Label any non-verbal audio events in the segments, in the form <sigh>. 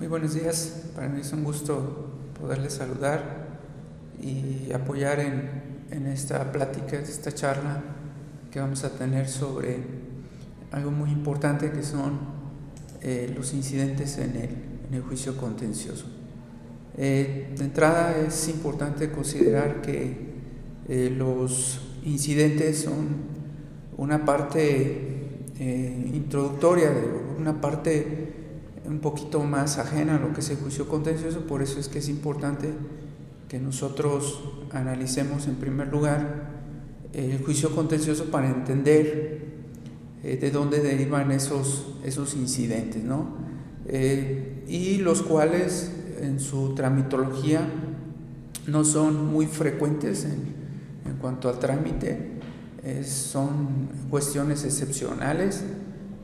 Muy buenos días, para mí es un gusto poderles saludar y apoyar en, esta plática, esta charla que vamos a tener sobre algo muy importante que son eh, los incidentes en el, juicio contencioso. Eh, de entrada es importante considerar que eh, los incidentes son una parte introductoria, una parte un poquito más ajena a lo que es el juicio contencioso, por eso es que es importante que nosotros analicemos en primer lugar el juicio contencioso para entender eh, de dónde derivan esos, esos incidentes, ¿no? Eh, y los cuales en su tramitología no son muy frecuentes en, cuanto al trámite, son cuestiones excepcionales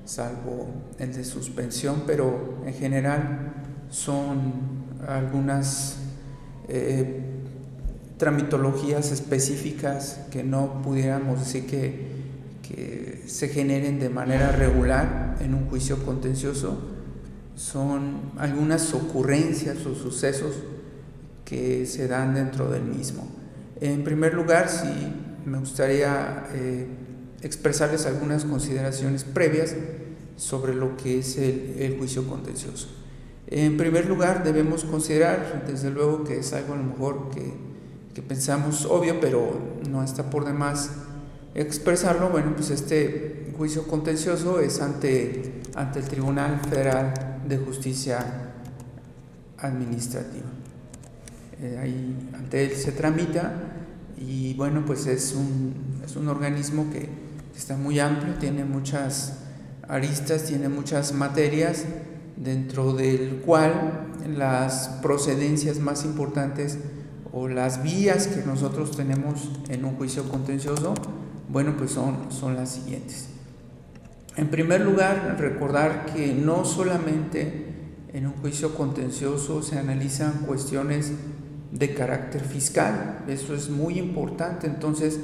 salvo el de suspensión, pero en general son algunas eh, tramitologías específicas que no pudiéramos decir que, se generen de manera regular en un juicio contencioso, son algunas ocurrencias o sucesos que se dan dentro del mismo. En primer lugar, sí me gustaría eh, expresarles algunas consideraciones previas sobre lo que es el, juicio contencioso. En primer lugar, debemos considerar, desde luego que es algo a lo mejor que, que pensamos obvio, pero no está por demás expresarlo, bueno, pues este juicio contencioso es ante, ante el Tribunal Federal de Justicia Administrativa. Eh, ahí ante él se tramita y bueno, pues es un, es un organismo que está muy amplio, tiene muchas aristas, tiene muchas materias, dentro del cual las procedencias más importantes o las vías que nosotros tenemos en un juicio contencioso, bueno, pues son, son las siguientes. En primer lugar, recordar que no solamente en un juicio contencioso se analizan cuestiones de carácter fiscal, eso es muy importante, entonces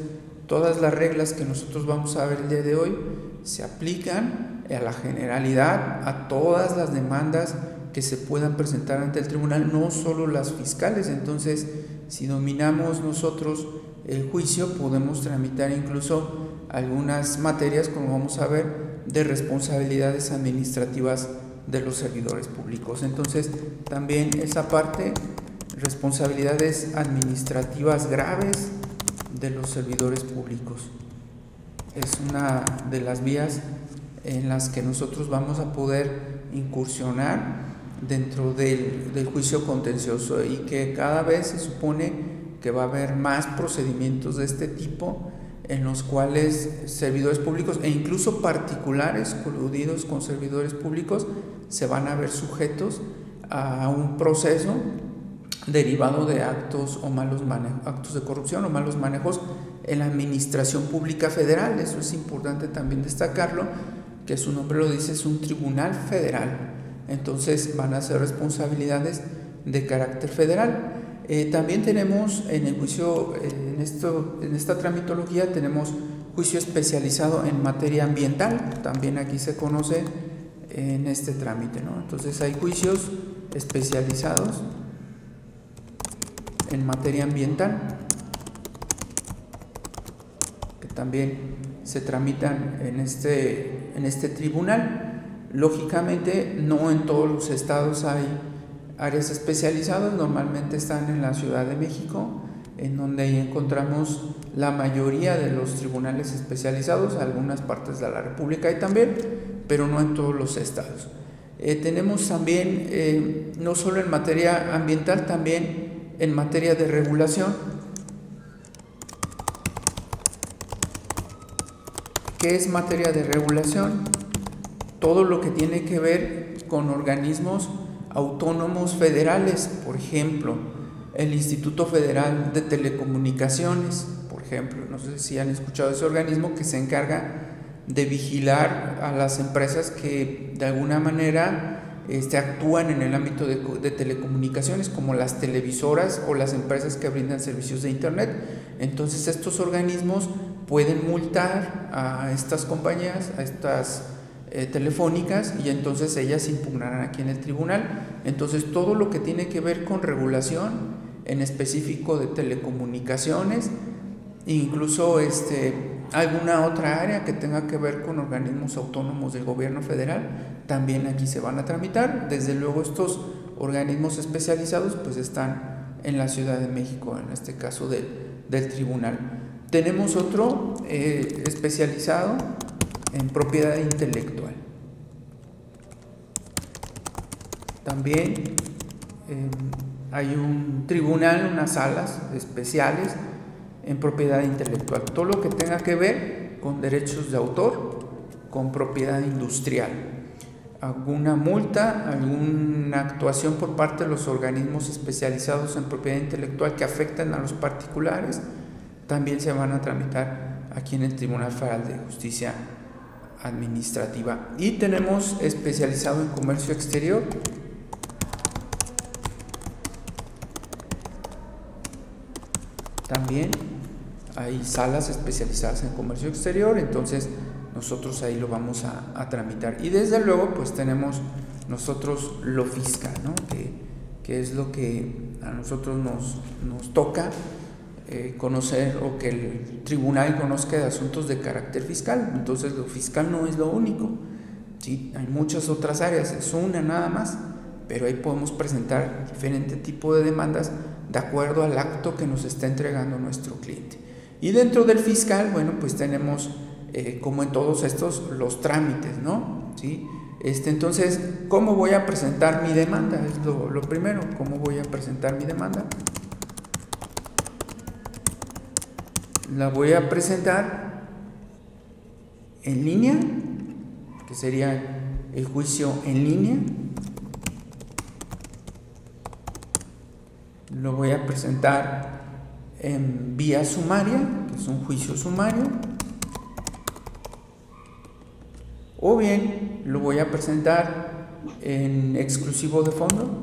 todas las reglas que nosotros vamos a ver el día de hoy se aplican a la generalidad, a todas las demandas que se puedan presentar ante el tribunal, no solo las fiscales. Entonces, si dominamos nosotros el juicio, podemos tramitar incluso algunas materias, como vamos a ver, de responsabilidades administrativas de los servidores públicos. Entonces, también esa parte, responsabilidades administrativas graves de los servidores públicos. Es una de las vías en las que nosotros vamos a poder incursionar dentro del, juicio contencioso y que cada vez se supone que va a haber más procedimientos de este tipo en los cuales servidores públicos e incluso particulares coludidos con servidores públicos se van a ver sujetos a un proceso derivado de actos o malos actos de corrupción o malos manejos en la administración pública federal. Eso es importante también destacarlo que su nombre lo dice, es un tribunal federal. Entonces van a ser responsabilidades de carácter federal. Eh, también tenemos en el juicio, en, esto, en esta tramitología, tenemos juicio especializado en materia ambiental, también aquí se conoce en este trámite. ¿no? Entonces hay juicios especializados en materia ambiental, que también se tramitan en este, en este tribunal. Lógicamente, no en todos los estados hay áreas especializadas, normalmente están en la Ciudad de México, en donde encontramos la mayoría de los tribunales especializados, algunas partes de la República y también, pero no en todos los estados. Eh, tenemos también, eh, no solo en materia ambiental, también en materia de regulación, ¿Qué es materia de regulación? Todo lo que tiene que ver con organismos autónomos federales, por ejemplo, el Instituto Federal de Telecomunicaciones, por ejemplo, no sé si han escuchado ese organismo que se encarga de vigilar a las empresas que de alguna manera este, actúan en el ámbito de, de, telecomunicaciones, como las televisoras o las empresas que brindan servicios de Internet. Entonces estos organismos pueden multar a estas compañías, a estas eh, telefónicas y entonces ellas impugnarán aquí en el tribunal. Entonces todo lo que tiene que ver con regulación, en específico de telecomunicaciones, incluso este, alguna otra área que tenga que ver con organismos autónomos del gobierno federal, también aquí se van a tramitar. Desde luego estos organismos especializados pues están en la Ciudad de México, en este caso del, del tribunal. Tenemos otro eh, especializado en propiedad intelectual. También em, hay un tribunal, unas salas especiales en propiedad intelectual. Todo lo que tenga que ver con derechos de autor, con propiedad industrial. Alguna multa, alguna actuación por parte de los organismos especializados en propiedad intelectual que afecten a los particulares, también se van a tramitar aquí en el Tribunal Federal de Justicia administrativa. Y tenemos especializado en comercio exterior. También hay salas especializadas en comercio exterior, entonces nosotros ahí lo vamos a, tramitar. Y desde luego pues tenemos nosotros lo fiscal, ¿no? que, es lo que a nosotros nos, nos toca eh, conocer o que el tribunal conozca de asuntos de carácter fiscal. Entonces lo fiscal no es lo único. ¿sí? Hay muchas otras áreas, es una nada más, pero ahí podemos presentar diferente tipo de demandas de acuerdo al acto que nos está entregando nuestro cliente. Y dentro del fiscal, bueno, pues tenemos, eh, como en todos estos, los trámites, ¿no? ¿Sí? Este, entonces, ¿cómo voy a presentar mi demanda? Es lo, lo primero, ¿cómo voy a presentar mi demanda? la voy a presentar en línea, que sería el juicio en línea. Lo voy a presentar en vía sumaria, que es un juicio sumario. O bien lo voy a presentar en exclusivo de fondo.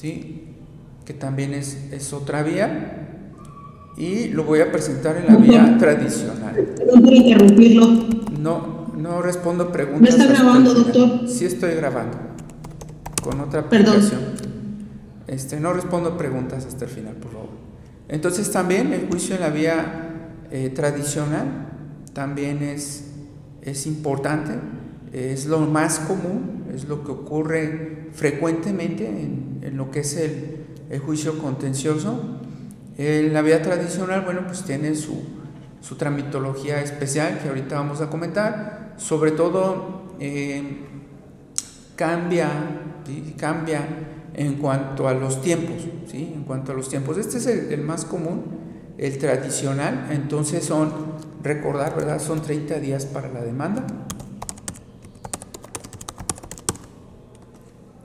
¿Sí? que también es, otra vía, y lo voy a presentar en la vía tradicional. Perdón por interrumpirlo. No, no respondo preguntas. ¿Me está grabando, doctor? Sí estoy grabando, con otra aplicación. Este, no respondo preguntas hasta el final, por favor. Entonces también el juicio en la vía eh, tradicional también es, es importante, es lo más común, es lo que ocurre frecuentemente en, en lo que es el, el juicio contencioso. la vía tradicional, bueno, pues tiene su, su, tramitología especial que ahorita vamos a comentar. Sobre todo eh, cambia, cambia en cuanto a los tiempos, ¿sí? En cuanto a los tiempos. Este es el, el, más común, el tradicional. Entonces son, recordar, ¿verdad? Son 30 días para la demanda.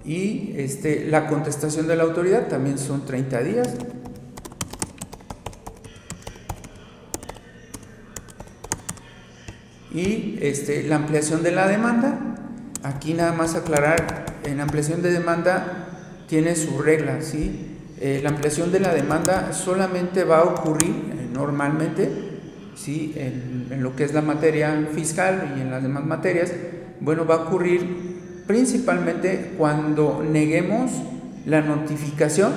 y este, la contestación de la autoridad también son 30 días. Y este, la ampliación de la demanda, aquí nada más aclarar, en ampliación de demanda tiene su regla, ¿sí? Eh, la ampliación de la demanda solamente va a ocurrir eh, normalmente, ¿sí? En, en lo que es la materia fiscal y en las demás materias, bueno, va a ocurrir principalmente cuando neguemos la notificación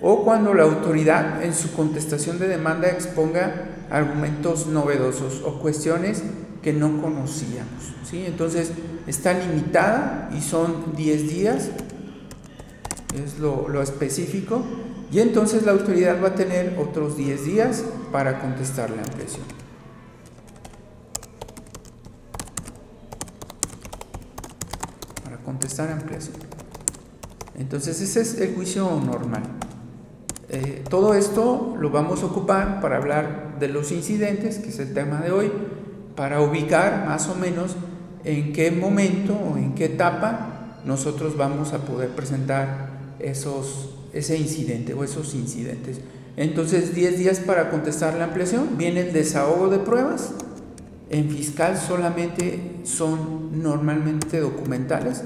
o cuando la autoridad en su contestación de demanda exponga argumentos novedosos o cuestiones que no conocíamos. ¿sí? Entonces está limitada y son 10 días, es lo, lo específico, y entonces la autoridad va a tener otros 10 días para contestar la ampliación. contestar ampliación. Entonces ese es el juicio normal. Eh, todo esto lo vamos a ocupar para hablar de los incidentes, que es el tema de hoy, para ubicar más o menos en qué momento o en qué etapa nosotros vamos a poder presentar esos, ese incidente o esos incidentes. Entonces, 10 días para contestar la ampliación, viene el desahogo de pruebas. En fiscal solamente son normalmente documentales,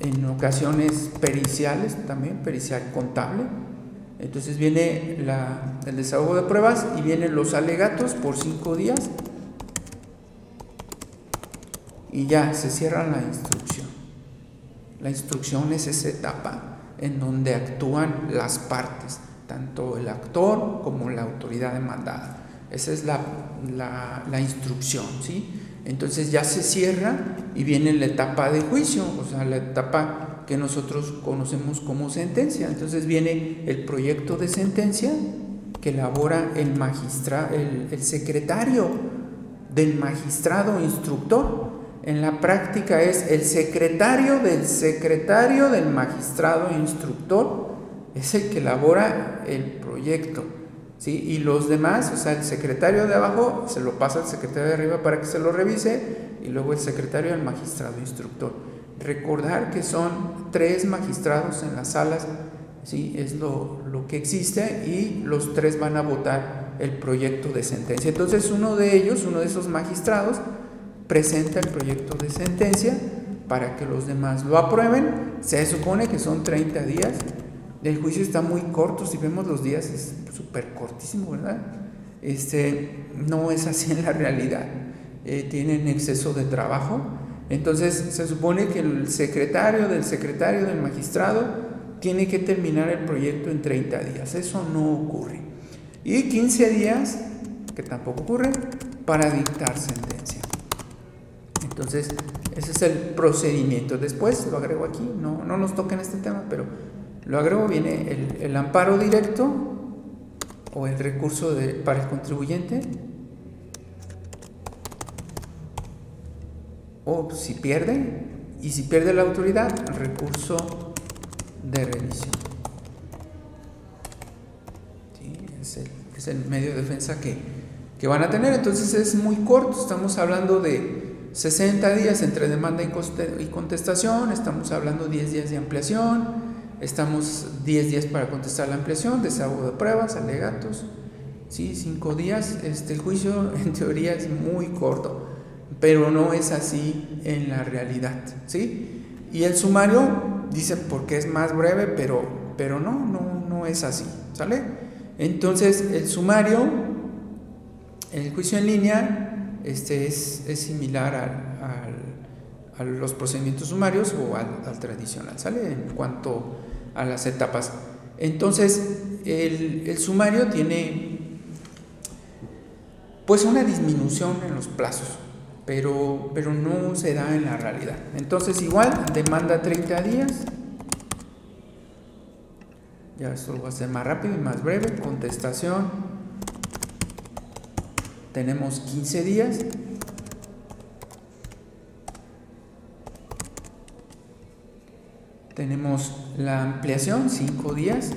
en ocasiones periciales también, pericial contable. Entonces viene el desahogo de pruebas y vienen los alegatos por cinco días y ya se cierra la instrucción. La instrucción es esa etapa en donde actúan las partes, tanto el actor como la autoridad demandada. Esa es la, la instrucción, ¿sí? Entonces ya se cierra y viene la etapa de juicio, o sea, la etapa que nosotros conocemos como sentencia. Entonces viene el proyecto de sentencia que elabora el, el secretario del magistrado instructor. En la práctica es el secretario del secretario del magistrado instructor, es el que elabora el proyecto. Y los demás, o sea, el secretario de abajo se lo pasa al secretario de arriba para que se lo revise y luego el secretario del magistrado instructor. Recordar que son tres magistrados en las salas, ¿sí? Es lo, lo que existe y los tres van a votar el proyecto de sentencia. Entonces uno de ellos, uno de esos magistrados, presenta el proyecto de sentencia para que los demás lo aprueben. Se supone que son 30 días el juicio está muy corto, si vemos los días es súper cortísimo, ¿verdad? Este, no es así en la realidad. Eh, tienen exceso de trabajo. Entonces se supone que el secretario del secretario del magistrado tiene que terminar el proyecto en 30 días. Eso no ocurre. Y 15 días, que tampoco ocurre, para dictar sentencia. Entonces, ese es el procedimiento. Después lo agrego aquí, no, no nos toca en este tema, pero lo agrego, viene el, amparo directo o el recurso para el contribuyente. O si pierde, y si pierde la autoridad, el recurso de revisión. es, el, medio de defensa que, que van a tener. Entonces es muy corto, estamos hablando de 60 días entre demanda y contestación, estamos hablando 10 días de ampliación, Estamos 10 días para contestar la ampliación, desahogo de pruebas, alegatos. ¿sí? Cinco días. Este, el juicio <laughs> en teoría es muy corto, pero no es así en la realidad. ¿sí? Y el sumario dice porque es más breve, pero, pero no, no, no es así. ¿Sale? Entonces, el sumario, el juicio en línea, este es, es similar al a los procedimientos sumarios o al, tradicional, ¿sale? En cuanto a las etapas. Entonces, el, sumario tiene pues una disminución en los plazos, pero, pero no se da en la realidad. Entonces, igual, demanda 30 días. Ya esto va a ser más rápido y más breve. Contestación. Tenemos 15 días. Tenemos la ampliación, 5 días.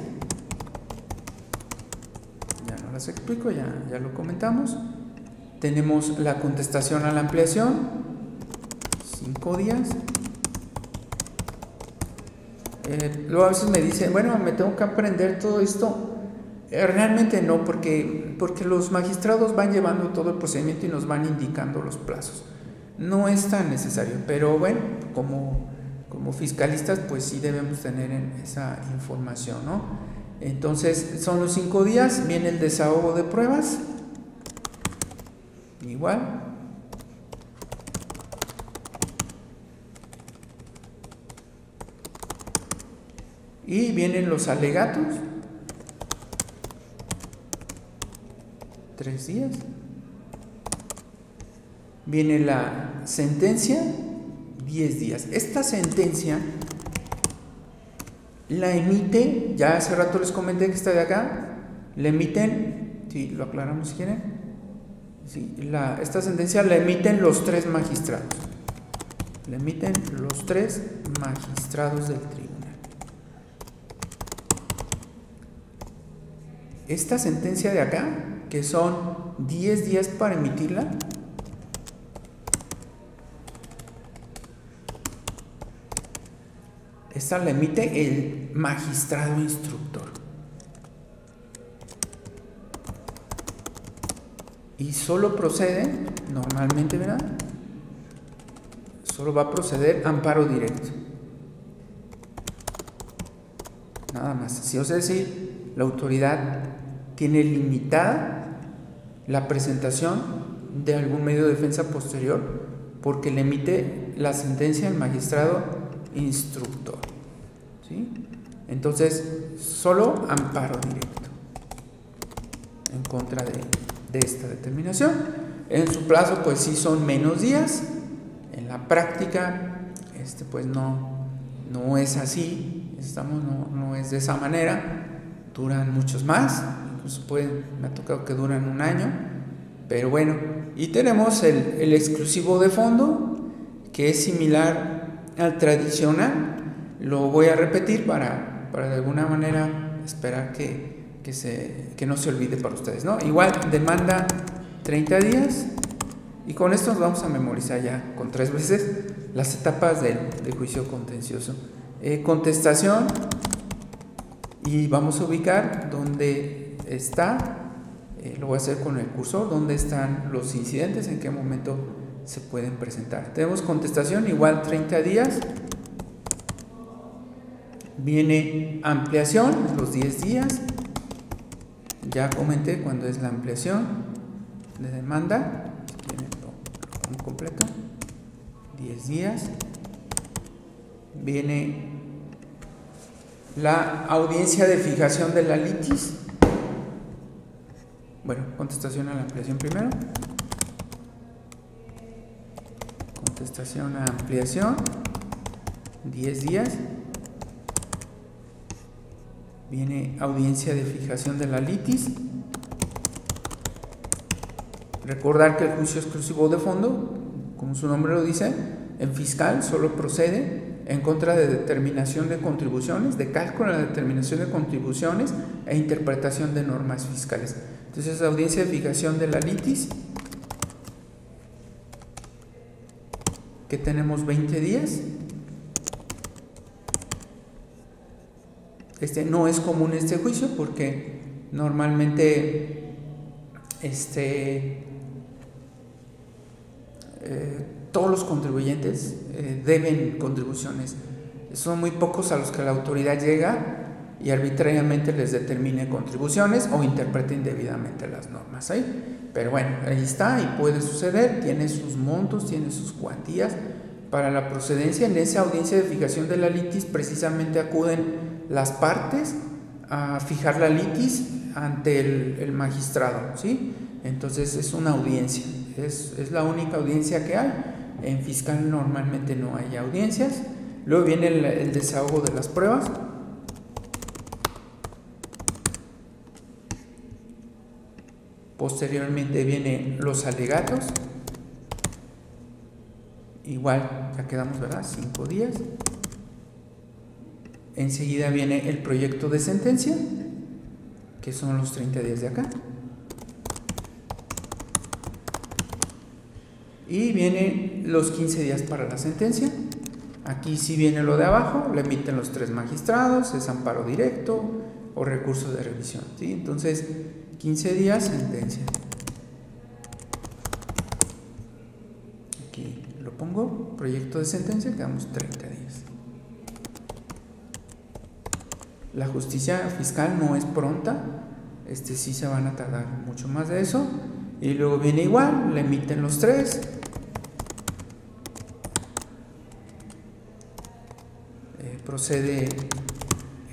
Ya no las explico, ya, ya lo comentamos. Tenemos la contestación a la ampliación, 5 días. Eh, luego a veces me dicen, bueno, me tengo que aprender todo esto. Eh, realmente no, porque, porque los magistrados van llevando todo el procedimiento y nos van indicando los plazos. No es tan necesario, pero bueno, como como fiscalistas, pues sí debemos tener esa información, ¿no? Entonces, son los cinco días, viene el desahogo de pruebas, igual. Y vienen los alegatos, tres días. Viene la sentencia, 10 días. Esta sentencia la emite, ya hace rato les comenté que está de acá, la emiten, si lo aclaramos si quieren, sí, la, esta sentencia la emiten los tres magistrados, la emiten los tres magistrados del tribunal. Esta sentencia de acá, que son 10 días para emitirla, Esta la emite el magistrado instructor. Y solo procede, normalmente, ¿verdad? Solo va a proceder amparo directo. Nada más. Si os decir, la autoridad tiene limitada la presentación de algún medio de defensa posterior porque le emite la sentencia el magistrado instructor. ¿sí? Entonces, solo amparo directo en contra de, de esta determinación. En su plazo, pues sí son menos días. En la práctica, este, pues no, no es así. Estamos, no, no es de esa manera. Duran muchos más. Pueden, me ha tocado que duran un año. Pero bueno, y tenemos el, el exclusivo de fondo, que es similar al tradicional. Lo voy a repetir para, para de alguna manera esperar que, que, se, que no se olvide para ustedes. ¿no? Igual demanda 30 días y con esto nos vamos a memorizar ya con tres veces las etapas del, del juicio contencioso. Eh, contestación y vamos a ubicar dónde está, eh, lo voy a hacer con el cursor, dónde están los incidentes, en qué momento se pueden presentar. Tenemos contestación igual 30 días. Viene ampliación, los 10 días. Ya comenté cuando es la ampliación de demanda. Lo completo. 10 días. Viene la audiencia de fijación de la litis. Bueno, contestación a la ampliación primero. Contestación a ampliación. 10 días. Viene audiencia de fijación de la litis. Recordar que el juicio exclusivo de fondo, como su nombre lo dice, en fiscal solo procede en contra de determinación de contribuciones, de cálculo de determinación de contribuciones e interpretación de normas fiscales. Entonces, audiencia de fijación de la litis, que tenemos 20 días. Este no es común este juicio porque normalmente este eh, todos los contribuyentes eh, deben contribuciones. Son muy pocos a los que la autoridad llega y arbitrariamente les determine contribuciones o interprete indebidamente las normas ahí. Pero bueno, ahí está y puede suceder, tiene sus montos, tiene sus cuantías. Para la procedencia, en esa audiencia de fijación de la litis, precisamente acuden las partes a fijar la litis ante el, el magistrado, ¿sí? Entonces es una audiencia, es, es la única audiencia que hay. En fiscal normalmente no hay audiencias. Luego viene el, el desahogo de las pruebas. Posteriormente vienen los alegatos. Igual, ya quedamos, ¿verdad? Cinco días. Enseguida viene el proyecto de sentencia, que son los 30 días de acá. Y vienen los 15 días para la sentencia. Aquí sí viene lo de abajo, le emiten los tres magistrados, es amparo directo o recurso de revisión. ¿sí? Entonces, 15 días, sentencia. Aquí lo pongo, proyecto de sentencia, quedamos 30 días. La justicia fiscal no es pronta, este sí se van a tardar mucho más de eso. Y luego viene igual, le emiten los tres. Eh, procede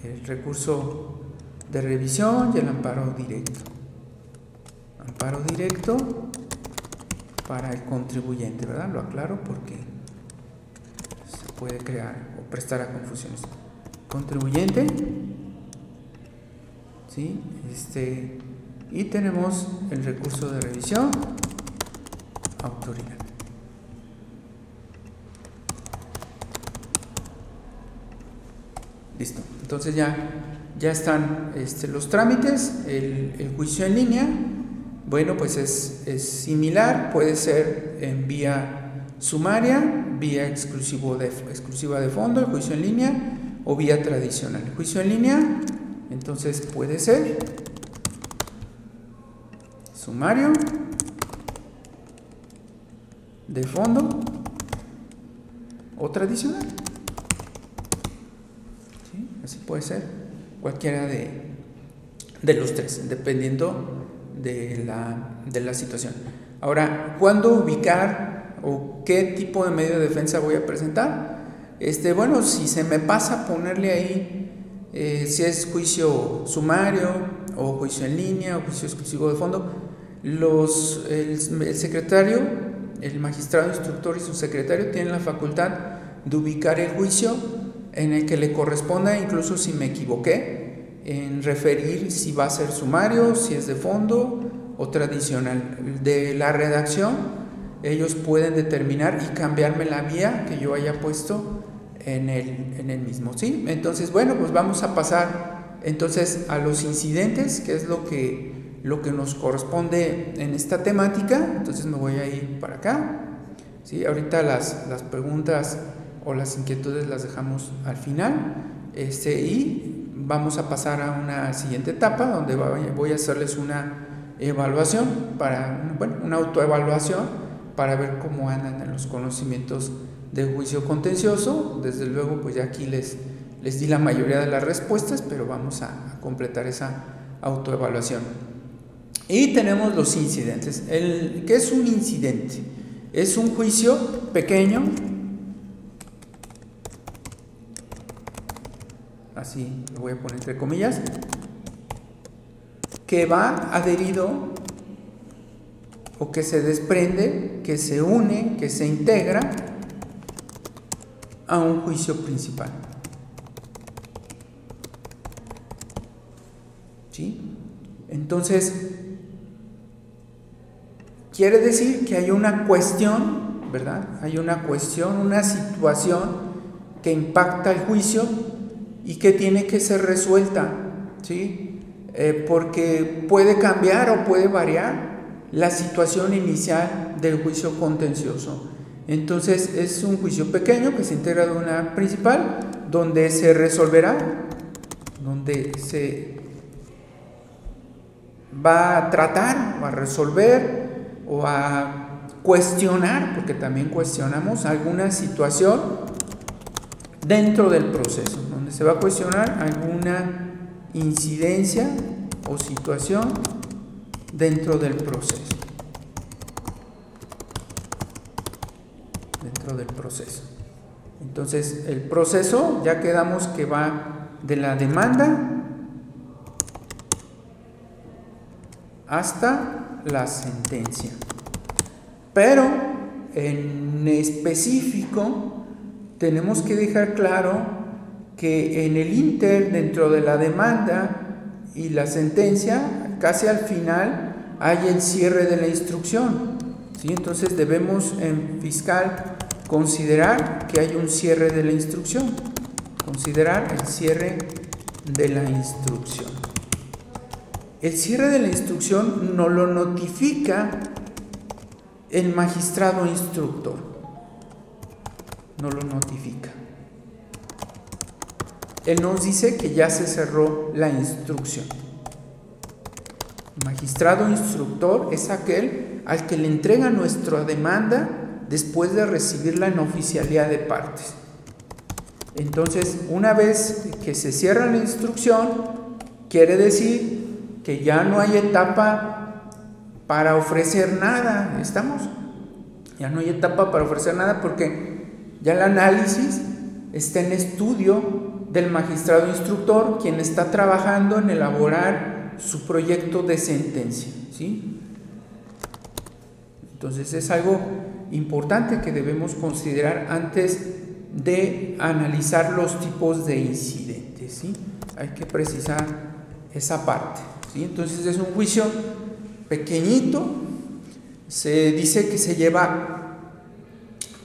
el recurso de revisión y el amparo directo. Amparo directo para el contribuyente, ¿verdad? Lo aclaro porque se puede crear o prestar a confusiones. Contribuyente, ¿sí? Este, y tenemos el recurso de revisión, autoridad. Listo. Entonces ya, ya están este, los trámites, el, el, juicio en línea. Bueno, pues es, similar, puede ser en vía sumaria, vía exclusiva de fondo, el juicio en línea, o vía tradicional. Juicio en línea, entonces puede ser sumario de fondo o tradicional. ¿Sí? Así puede ser cualquiera de, de los tres, dependiendo de la, de la situación. Ahora, ¿cuándo ubicar o qué tipo de medio de defensa voy a presentar? Este, bueno, si se me pasa ponerle ahí eh, si es juicio sumario o juicio en línea o juicio exclusivo de fondo, los, el, secretario, el magistrado instructor y su secretario tienen la facultad de ubicar el juicio en el que le corresponda, incluso si me equivoqué, en referir si va a ser sumario, si es de fondo o tradicional. De la redacción, ellos pueden determinar y cambiarme la vía que yo haya puesto en el, en el mismo. ¿sí? Entonces, bueno, pues vamos a pasar entonces a los incidentes, que es lo que, lo que nos corresponde en esta temática. Entonces me voy a ir para acá. ¿sí? Ahorita las, las preguntas o las inquietudes las dejamos al final. Este, y vamos a pasar a una siguiente etapa donde voy a hacerles una evaluación, para, bueno, una autoevaluación para ver cómo andan en los conocimientos de juicio contencioso. Desde luego, pues ya aquí les, les di la mayoría de las respuestas, pero vamos a, completar esa autoevaluación. Y tenemos los incidentes. El, ¿Qué es un incidente? Es un juicio pequeño, así lo voy a poner entre comillas, que va adherido o que se desprende, que se une, que se integra a un juicio principal. ¿Sí? Entonces, quiere decir que hay una cuestión, ¿verdad? Hay una cuestión, una situación que impacta el juicio y que tiene que ser resuelta, ¿sí? Eh, porque puede cambiar o puede variar la situación inicial del juicio contencioso. Entonces es un juicio pequeño que se integra de una principal donde se resolverá, donde se va a tratar a resolver o a cuestionar, porque también cuestionamos alguna situación dentro del proceso, se va a cuestionar alguna incidencia o situación dentro del proceso. del proceso. Entonces, el proceso ya quedamos que va de la demanda hasta la sentencia. Pero en específico tenemos que dejar claro que en el inter, dentro de la demanda y la sentencia, casi al final hay el cierre de la instrucción. ¿sí? Entonces debemos en fiscal Considerar que hay un cierre de la instrucción. Considerar el cierre de la instrucción. El cierre de la instrucción no lo notifica el magistrado instructor. No lo notifica. Él nos dice que ya se cerró la instrucción. El magistrado instructor es aquel al que le entrega nuestra demanda después de recibirla en oficialidad de partes. Entonces, una vez que se cierra la instrucción, quiere decir que ya no hay etapa para ofrecer nada, ¿estamos? Ya no hay etapa para ofrecer nada porque ya el análisis está en estudio del magistrado instructor, quien está trabajando en elaborar su proyecto de sentencia, ¿sí? Entonces es algo importante que debemos considerar antes de analizar los tipos de incidentes. ¿sí? Hay que precisar esa parte. ¿sí? Entonces es un juicio pequeñito, se dice que se lleva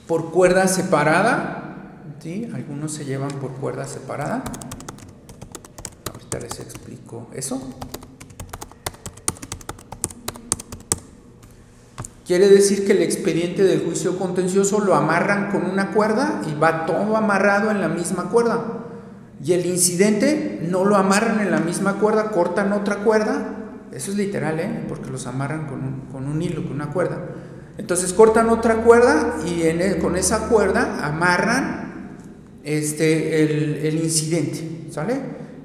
por cuerda separada, algunos se llevan por cuerda separada. Ahorita les explico eso. Quiere decir que el expediente del juicio contencioso lo amarran con una cuerda y va todo amarrado en la misma cuerda. Y el incidente no lo amarran en la misma cuerda, cortan otra cuerda. Eso es literal, ¿eh? porque los amarran con un, hilo, con una cuerda. Entonces cortan otra cuerda y con esa cuerda amarran este, el, el incidente, ¿sale?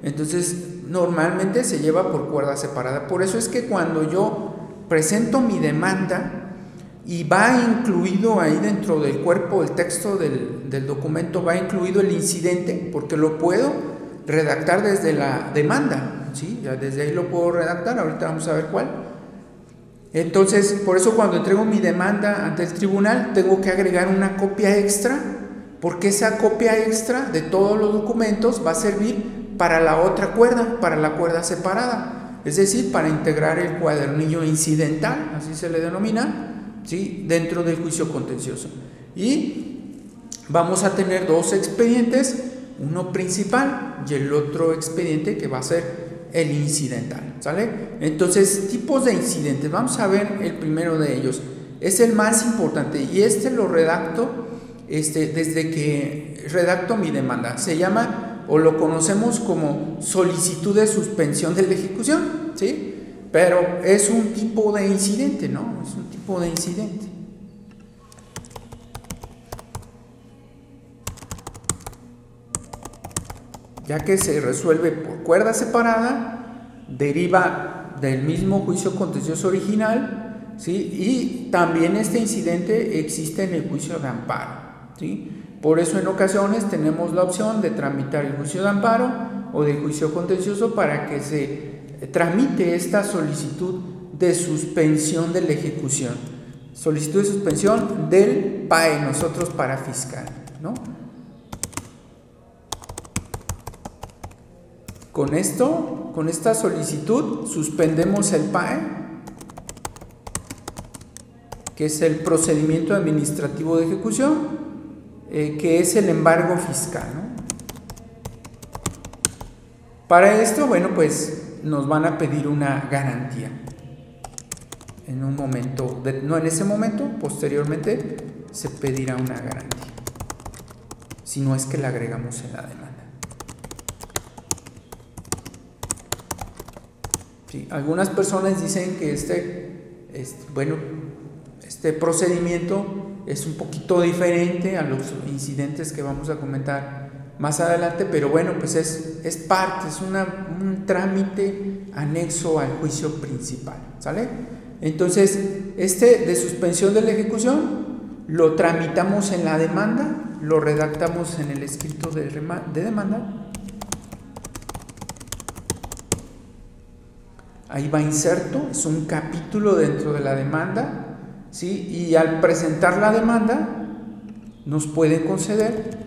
Entonces normalmente se lleva por cuerda separada. Por eso es que cuando yo presento mi demanda y va incluido ahí dentro del cuerpo, el texto del, del documento, va incluido el incidente, porque lo puedo redactar desde la demanda, ¿sí? Ya desde ahí lo puedo redactar, ahorita vamos a ver cuál. Entonces, por eso cuando entrego mi demanda ante el tribunal, tengo que agregar una copia extra, porque esa copia extra de todos los documentos va a servir para la otra cuerda, para la cuerda separada, es decir, para integrar el cuadernillo incidental, así se le denomina, ¿sí? dentro del juicio contencioso. Y vamos a tener dos expedientes, uno principal y el otro expediente que va a ser el incidental, ¿sale? Entonces, tipos de incidentes, vamos a ver el primero de ellos. Es el más importante y este lo redacto este, desde que redacto mi demanda. Se llama o lo conocemos como solicitud de suspensión de la ejecución, ¿sí? Pero es un tipo de incidente, ¿no? Es un tipo de incidente. ya que se resuelve por cuerda separada, deriva del mismo juicio contencioso original, ¿sí? y también este incidente existe en el juicio de amparo. ¿Sí? Por eso en ocasiones tenemos la opción de tramitar el juicio de amparo o del juicio contencioso para que se tramite esta solicitud de suspensión de la ejecución. Solicitud de suspensión del PAE, nosotros para fiscal. ¿no? Con esto, con esta solicitud, suspendemos el PAE, que es el procedimiento administrativo de ejecución, eh, que es el embargo fiscal. Para esto, bueno, pues nos van a pedir una garantía. En un momento, no en ese momento, posteriormente se pedirá una garantía. Si no es que la agregamos en la demanda. algunas personas dicen que este, bueno, este procedimiento es un poquito diferente a los incidentes que vamos a comentar más adelante, pero bueno, pues es, es parte, es un trámite anexo al juicio principal, ¿sale? Entonces, este de suspensión de la ejecución lo tramitamos en la demanda, lo redactamos en el escrito de, de demanda Ahí va inserto, es un capítulo dentro de la demanda, ¿sí? Y al presentar la demanda, nos puede conceder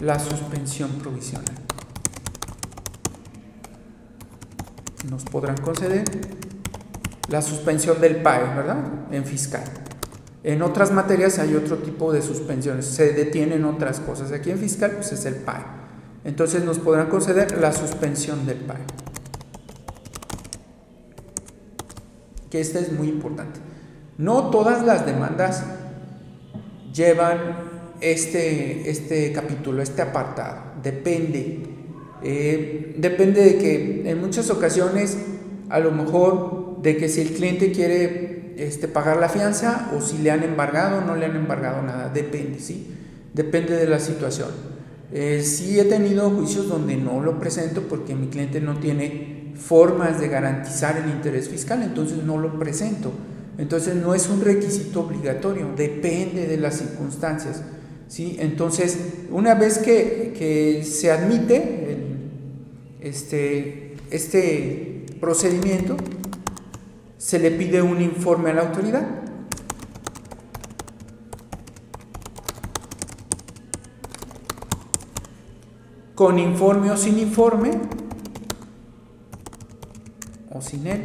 la suspensión provisional. Nos podrán conceder la suspensión del PAE, ¿verdad? En fiscal. En otras materias hay otro tipo de suspensiones, se detienen otras cosas. Aquí en fiscal, pues es el PAE. Entonces nos podrán conceder la suspensión del PAE. que este es muy importante. No todas las demandas llevan este, este capítulo, este apartado. Depende. Eh, depende de que en muchas ocasiones, a lo mejor, de que si el cliente quiere este, pagar la fianza o si le han embargado o no le han embargado nada. Depende, ¿sí? Depende de la situación. Eh, sí he tenido juicios donde no lo presento porque mi cliente no tiene formas de garantizar el interés fiscal, entonces no lo presento. Entonces no es un requisito obligatorio, depende de las circunstancias. ¿sí? Entonces, una vez que, se admite este, este procedimiento, se le pide un informe a la autoridad. Con informe o sin informe, sin él.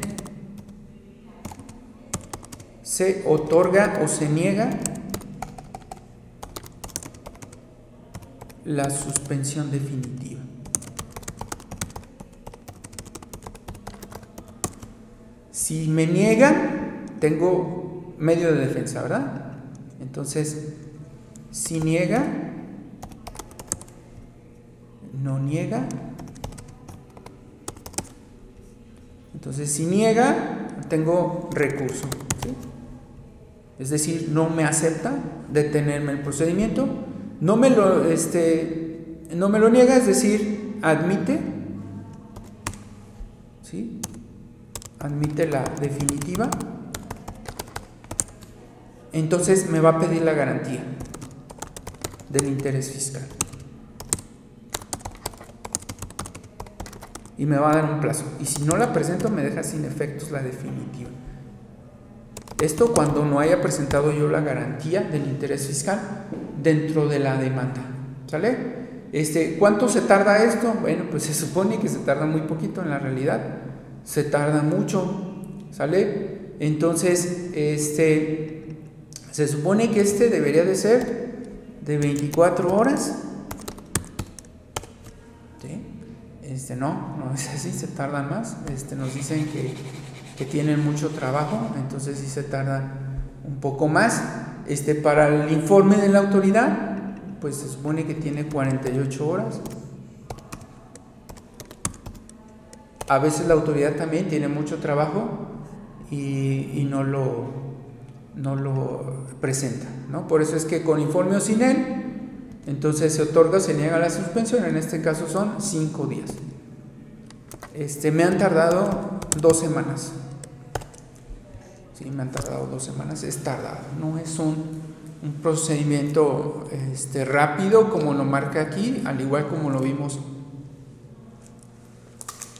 Se otorga o se niega la suspensión definitiva. Si me niegan, tengo medio de defensa, ¿verdad? Entonces, si niega, no niega, Entonces, si niega, tengo recurso. Es decir, no me acepta detenerme el procedimiento, no me lo, este, no me lo niega, es decir, admite ¿sí? Admite la definitiva. Entonces me va a pedir la garantía del interés fiscal. Y me va a dar un plazo. Y si no la presento me deja sin efectos la definitiva. Esto cuando no haya presentado yo la garantía del interés fiscal dentro de la demanda. ¿Sale? Este, ¿Cuánto se tarda esto? Bueno, pues se supone que se tarda muy poquito en la realidad. Se tarda mucho. ¿Sale? Entonces, este, se supone que este debería de ser de 24 horas. ¿Sí? Este no, no es así, se tardan más. Este, nos dicen que que tienen mucho trabajo, entonces sí se tardan un poco más. Este, para el informe de la autoridad, pues se supone que tiene 48 horas. A veces la autoridad también tiene mucho trabajo y, no, lo, presenta. ¿no? Por eso es que con informe o sin él, entonces se otorga, se niega la suspensión, en este caso son 5 días. Este, me han tardado dos semanas. Sí, me han tardado dos semanas, es tardado, no es un, procedimiento este, rápido como lo marca aquí, al igual como lo vimos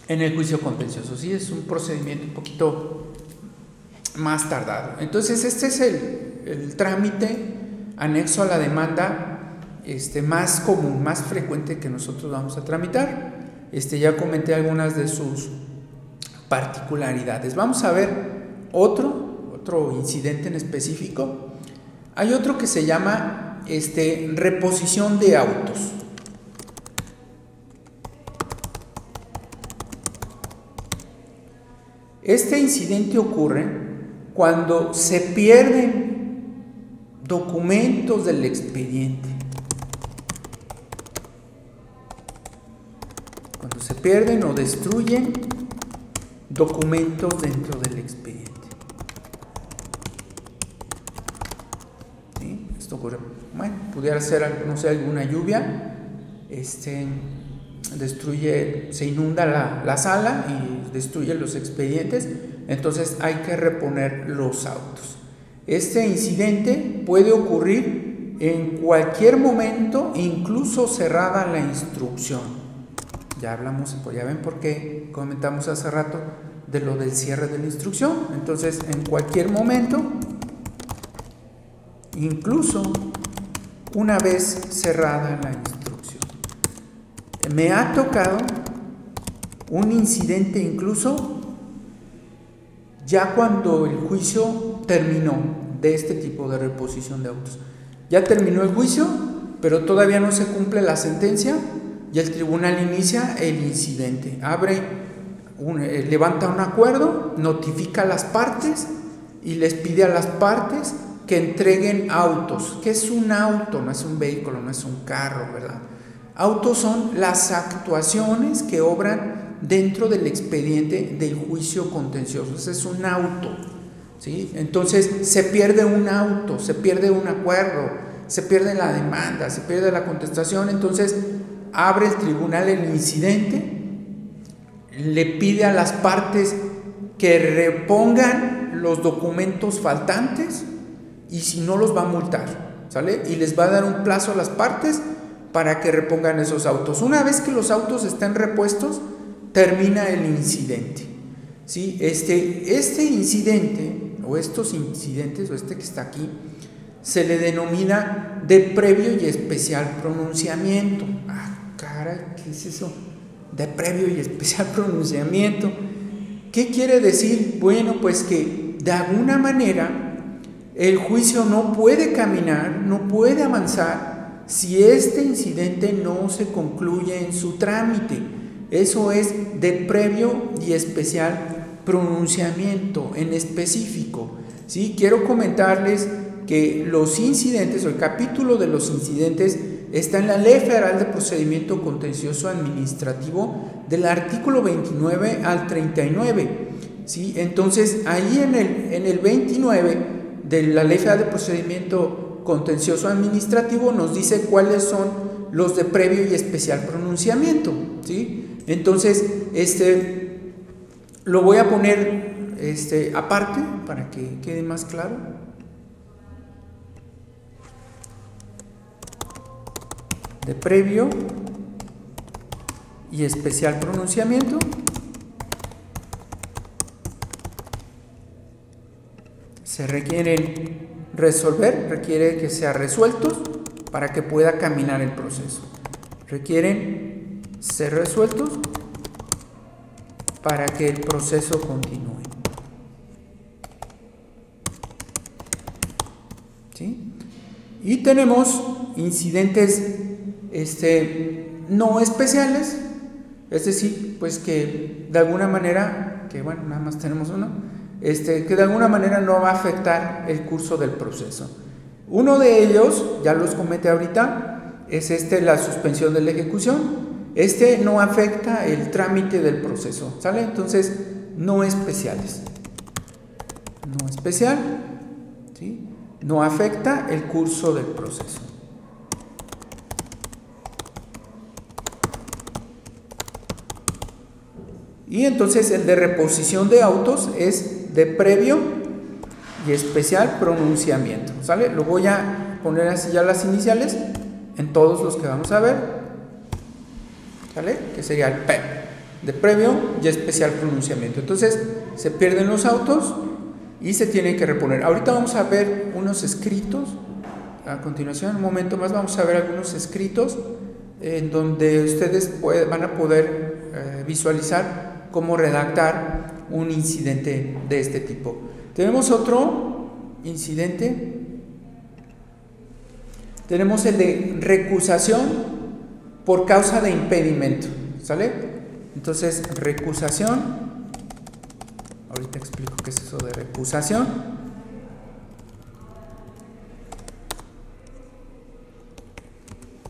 en el juicio contencioso, sí, es un procedimiento un poquito más tardado. Entonces, este es el, trámite anexo a la demanda este, más común, más frecuente que nosotros vamos a tramitar. Este, ya comenté algunas de sus particularidades. Vamos a ver otro otro incidente en específico. Hay otro que se llama este, reposición de autos. Este incidente ocurre cuando se pierden documentos del expediente. Cuando se pierden o destruyen documentos dentro del expediente. Bueno, pudiera ser, no sé, alguna lluvia, este, destruye, se inunda la, la sala y destruye los expedientes, entonces hay que reponer los autos. Este incidente puede ocurrir en cualquier momento, incluso cerrada la instrucción. Ya hablamos, pues ya ven por qué comentamos hace rato de lo del cierre de la instrucción. Entonces, en cualquier momento incluso una vez cerrada la instrucción. Me ha tocado un incidente incluso ya cuando el juicio terminó de este tipo de reposición de autos. Ya terminó el juicio, pero todavía no se cumple la sentencia y el tribunal inicia el incidente. Abre, eh, levanta un acuerdo, notifica a las partes y les pide a las partes que entreguen autos. ¿Qué es un auto? No es un vehículo, no es un carro, ¿verdad? Autos son las actuaciones que obran dentro del expediente del juicio contencioso. Ese es un auto. ¿sí? Entonces se pierde un auto, se pierde un acuerdo, se pierde la demanda, se pierde la contestación. Entonces abre el tribunal el incidente, le pide a las partes que repongan los documentos faltantes y si no los va a multar, ¿sale? Y les va a dar un plazo a las partes para que repongan esos autos. Una vez que los autos estén repuestos, termina el incidente. ¿sí? Este, este incidente, o estos incidentes, o este que está aquí, se le denomina de previo y especial pronunciamiento. Ah, cara, ¿qué es eso? De previo y especial <laughs> pronunciamiento. ¿Qué quiere decir? Bueno, pues que de alguna manera el juicio no puede caminar, no puede avanzar si este incidente no se concluye en su trámite. Eso es de previo y especial pronunciamiento en específico. ¿sí? Quiero comentarles que los incidentes o el capítulo de los incidentes está en la Ley Federal de Procedimiento Contencioso Administrativo del artículo 29 al 39. ¿sí? Entonces, ahí en el, en el 29 de la Ley Federal de Procedimiento Contencioso Administrativo nos dice cuáles son los de previo y especial pronunciamiento, ¿sí? Entonces, este, Lo voy a poner este, aparte para que quede más claro. De previo y especial pronunciamiento. Se requieren resolver, requiere que sea resueltos para que pueda caminar el proceso. Requieren ser resueltos para que el proceso continúe. ¿Sí? Y tenemos incidentes este, no especiales, es decir, pues que de alguna manera, que bueno, nada más tenemos uno, este, que de alguna manera no va a afectar el curso del proceso. Uno de ellos, ya los comenté ahorita, es este, la suspensión de la ejecución. Este no afecta el trámite del proceso, ¿sale? Entonces, no especiales. No especial, ¿sí? No afecta el curso del proceso. Y entonces el de reposición de autos es de previo y especial pronunciamiento. ¿Sale? Lo voy a poner así ya las iniciales en todos los que vamos a ver. ¿Sale? Que sería el P de previo y especial pronunciamiento. Entonces se pierden los autos y se tienen que reponer. Ahorita vamos a ver unos escritos. A continuación, un momento más, vamos a ver algunos escritos en donde ustedes van a poder eh, visualizar cómo redactar un incidente de este tipo. Tenemos otro incidente. Tenemos el de recusación por causa de impedimento. ¿Sale? Entonces, recusación. Ahorita explico qué es eso de recusación.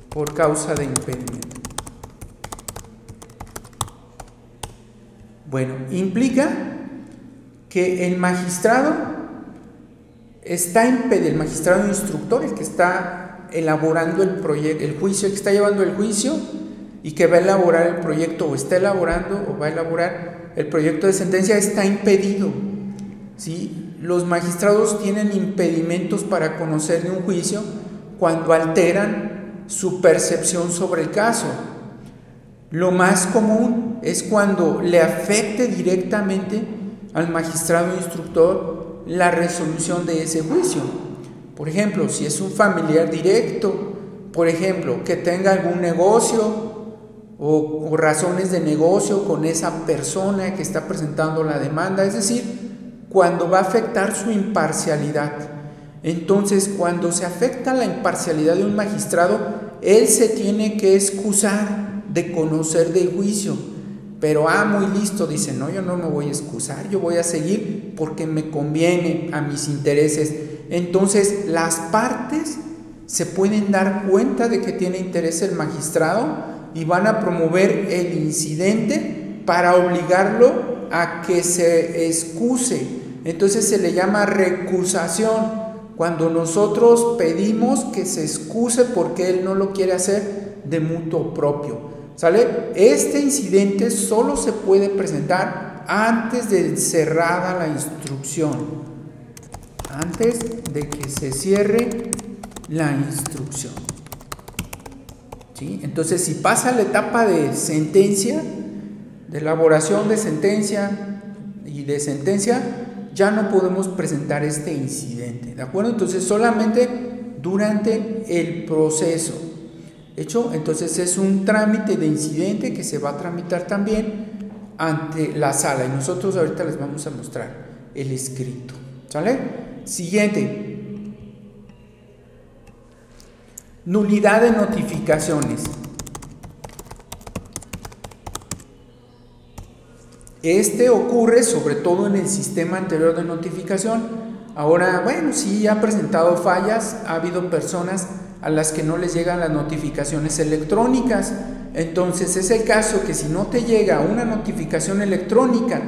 Por causa de impedimento. Bueno, implica que el magistrado está impedido, el magistrado instructor, el que está elaborando el proyecto, el juicio, el que está llevando el juicio y que va a elaborar el proyecto o está elaborando o va a elaborar el proyecto de sentencia está impedido. ¿sí? Los magistrados tienen impedimentos para conocer de un juicio cuando alteran su percepción sobre el caso. Lo más común es cuando le afecte directamente al magistrado instructor la resolución de ese juicio. Por ejemplo, si es un familiar directo, por ejemplo, que tenga algún negocio o, razones de negocio con esa persona que está presentando la demanda, es decir, cuando va a afectar su imparcialidad. Entonces, cuando se afecta la imparcialidad de un magistrado, él se tiene que excusar de conocer del juicio. Pero, ah, muy listo, dice, no, yo no me voy a excusar, yo voy a seguir porque me conviene a mis intereses. Entonces, las partes se pueden dar cuenta de que tiene interés el magistrado y van a promover el incidente para obligarlo a que se excuse. Entonces se le llama recusación. Cuando nosotros pedimos que se excuse porque él no lo quiere hacer de mutuo propio. ¿Sale? Este incidente solo se puede presentar antes de cerrada la instrucción. Antes de que se cierre la instrucción. ¿Sí? Entonces, si pasa la etapa de sentencia, de elaboración de sentencia y de sentencia, ya no podemos presentar este incidente. ¿De acuerdo? Entonces, solamente durante el proceso hecho, entonces es un trámite de incidente que se va a tramitar también ante la sala y nosotros ahorita les vamos a mostrar el escrito. ¿Sale? Siguiente. Nulidad de notificaciones. Este ocurre sobre todo en el sistema anterior de notificación. Ahora, bueno, sí ha presentado fallas, ha habido personas a las que no les llegan las notificaciones electrónicas. Entonces es el caso que si no te llega una notificación electrónica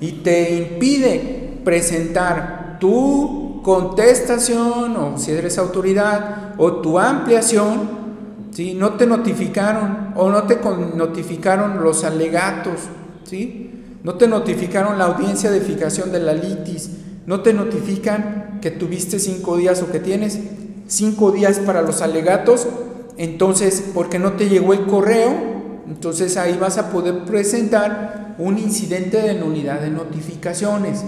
y te impide presentar tu contestación o si eres autoridad o tu ampliación, si no te notificaron o no te notificaron los alegatos, ¿sí? no te notificaron la audiencia de fijación de la litis, no te notifican que tuviste cinco días o que tienes cinco días para los alegatos, entonces, porque no te llegó el correo, entonces ahí vas a poder presentar un incidente de nulidad de notificaciones.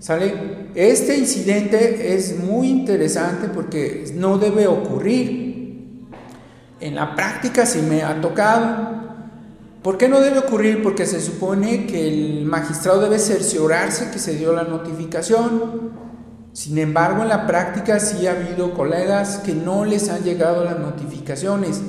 ¿Sale? Este incidente es muy interesante porque no debe ocurrir. En la práctica sí me ha tocado. ¿Por qué no debe ocurrir? Porque se supone que el magistrado debe cerciorarse que se dio la notificación. Sin embargo, en la práctica sí ha habido colegas que no les han llegado las notificaciones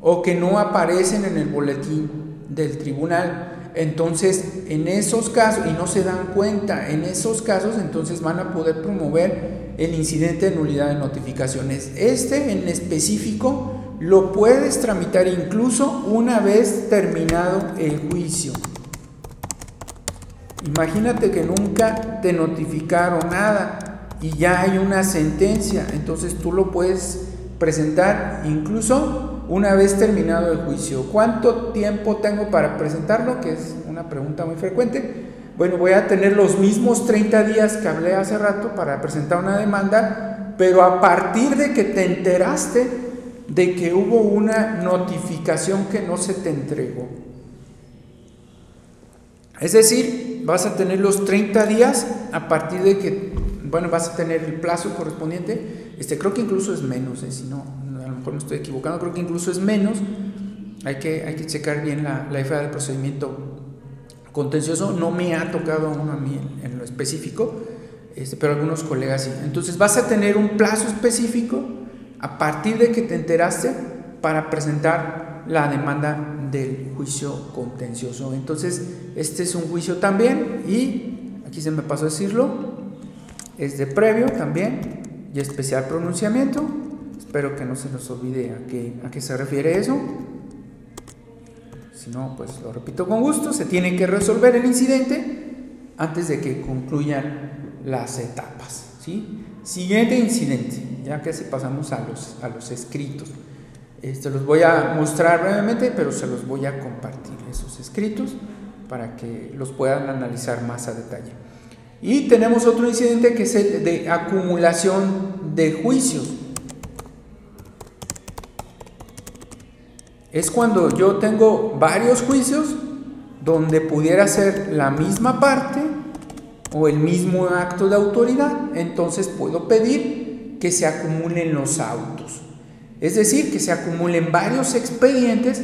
o que no aparecen en el boletín del tribunal. Entonces, en esos casos, y no se dan cuenta, en esos casos entonces van a poder promover el incidente de nulidad de notificaciones. Este en específico lo puedes tramitar incluso una vez terminado el juicio. Imagínate que nunca te notificaron nada y ya hay una sentencia, entonces tú lo puedes presentar incluso una vez terminado el juicio. ¿Cuánto tiempo tengo para presentarlo? Que es una pregunta muy frecuente. Bueno, voy a tener los mismos 30 días que hablé hace rato para presentar una demanda, pero a partir de que te enteraste de que hubo una notificación que no se te entregó. Es decir, vas a tener los 30 días a partir de que, bueno, vas a tener el plazo correspondiente. Este, creo que incluso es menos, ¿eh? si no, mejor me estoy equivocando, creo que incluso es menos. Hay que, hay que checar bien la, la del procedimiento contencioso. No me ha tocado uno a mí en, lo específico, este, pero algunos colegas sí. Entonces vas a tener un plazo específico a partir de que te enteraste para presentar la demanda del juicio contencioso. Entonces, este es un juicio también y aquí se me pasó a decirlo, es de previo también y especial pronunciamiento Espero que no se nos olvide a qué, a qué se refiere eso. Si no, pues lo repito con gusto, se tiene que resolver el incidente antes de que concluyan las etapas. ¿sí? Siguiente incidente, ya que se pasamos a los, a los escritos. Este, los voy a mostrar brevemente, pero se los voy a compartir, esos escritos, para que los puedan analizar más a detalle. Y tenemos otro incidente que es el de acumulación de juicios. es cuando yo tengo varios juicios donde pudiera ser la misma parte o el mismo acto de autoridad, entonces puedo pedir que se acumulen los autos. Es decir, que se acumulen varios expedientes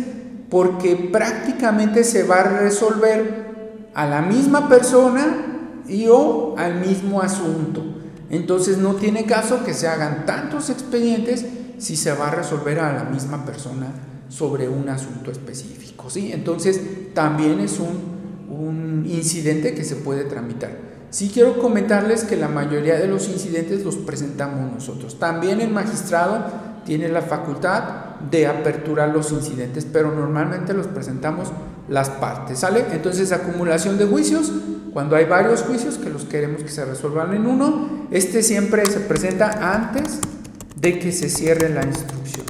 porque prácticamente se va a resolver a la misma persona y o al mismo asunto. Entonces no tiene caso que se hagan tantos expedientes si se va a resolver a la misma persona sobre un asunto específico. ¿sí? Entonces, también es un, un incidente que se puede tramitar. Sí quiero comentarles que la mayoría de los incidentes los presentamos nosotros. También el magistrado tiene la facultad de aperturar los incidentes, pero normalmente los presentamos las partes, ¿sale? Entonces, acumulación de juicios, cuando hay varios juicios que los queremos que se resuelvan en uno, este siempre se presenta antes de que se cierre la instrucción.